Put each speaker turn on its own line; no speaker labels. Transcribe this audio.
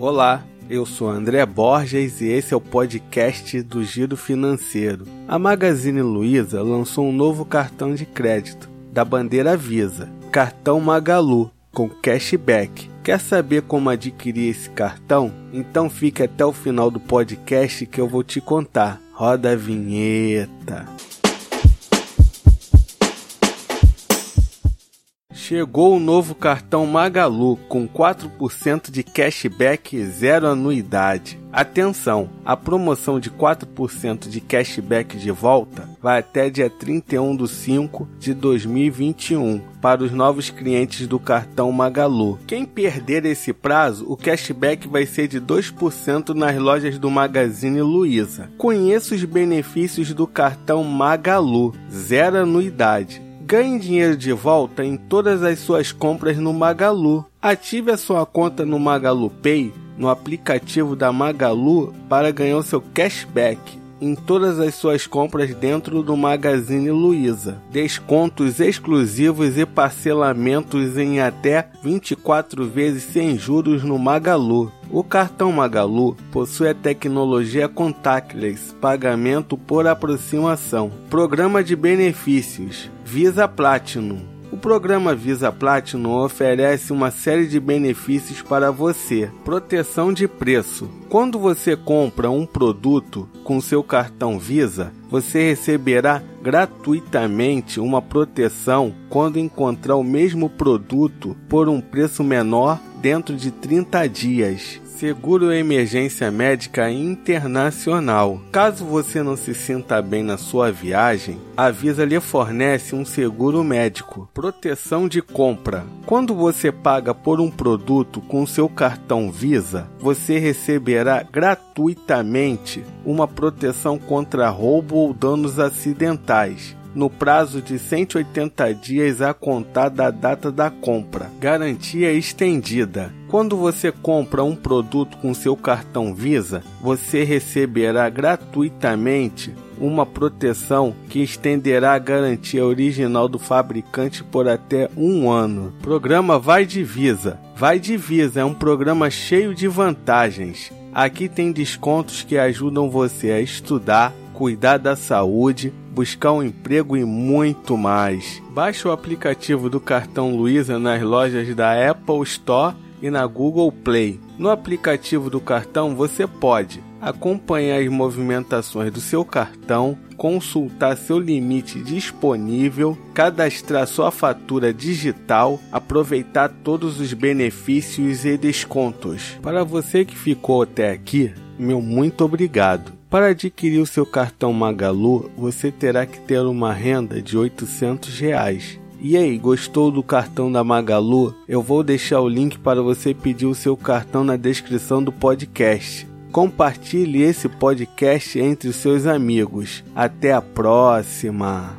Olá, eu sou André Borges e esse é o podcast do Giro Financeiro. A Magazine Luiza lançou um novo cartão de crédito da bandeira Visa, cartão Magalu, com cashback. Quer saber como adquirir esse cartão? Então fique até o final do podcast que eu vou te contar. Roda a vinheta. Chegou o novo cartão Magalu com 4% de cashback e zero anuidade. Atenção, a promoção de 4% de cashback de volta vai até dia 31 de 5 de 2021 para os novos clientes do cartão Magalu. Quem perder esse prazo, o cashback vai ser de 2% nas lojas do Magazine Luiza. Conheça os benefícios do cartão Magalu, zero anuidade Ganhe dinheiro de volta em todas as suas compras no Magalu. Ative a sua conta no Magalu Pay no aplicativo da Magalu para ganhar o seu cashback em todas as suas compras dentro do Magazine Luiza. Descontos exclusivos e parcelamentos em até 24 vezes sem juros no Magalu. O cartão Magalu possui a tecnologia contactless, pagamento por aproximação, programa de benefícios Visa Platinum. O programa Visa Platinum oferece uma série de benefícios para você. Proteção de preço. Quando você compra um produto com seu cartão Visa, você receberá gratuitamente uma proteção quando encontrar o mesmo produto por um preço menor dentro de 30 dias. Seguro Emergência Médica Internacional. Caso você não se sinta bem na sua viagem, a Visa lhe fornece um seguro médico. Proteção de compra. Quando você paga por um produto com seu cartão Visa, você receberá gratuitamente uma proteção contra roubo ou danos acidentais no prazo de 180 dias a contar da data da compra. Garantia estendida. Quando você compra um produto com seu cartão Visa, você receberá gratuitamente uma proteção que estenderá a garantia original do fabricante por até um ano. Programa Vai de Visa. Vai de Visa é um programa cheio de vantagens. Aqui tem descontos que ajudam você a estudar, cuidar da saúde, buscar um emprego e muito mais. Baixe o aplicativo do cartão Luiza nas lojas da Apple Store e na Google Play. No aplicativo do cartão você pode acompanhar as movimentações do seu cartão, consultar seu limite disponível, cadastrar sua fatura digital, aproveitar todos os benefícios e descontos. Para você que ficou até aqui, meu muito obrigado. Para adquirir o seu cartão Magalu, você terá que ter uma renda de 800 reais. E aí, gostou do cartão da Magalu? Eu vou deixar o link para você pedir o seu cartão na descrição do podcast. Compartilhe esse podcast entre os seus amigos. Até a próxima!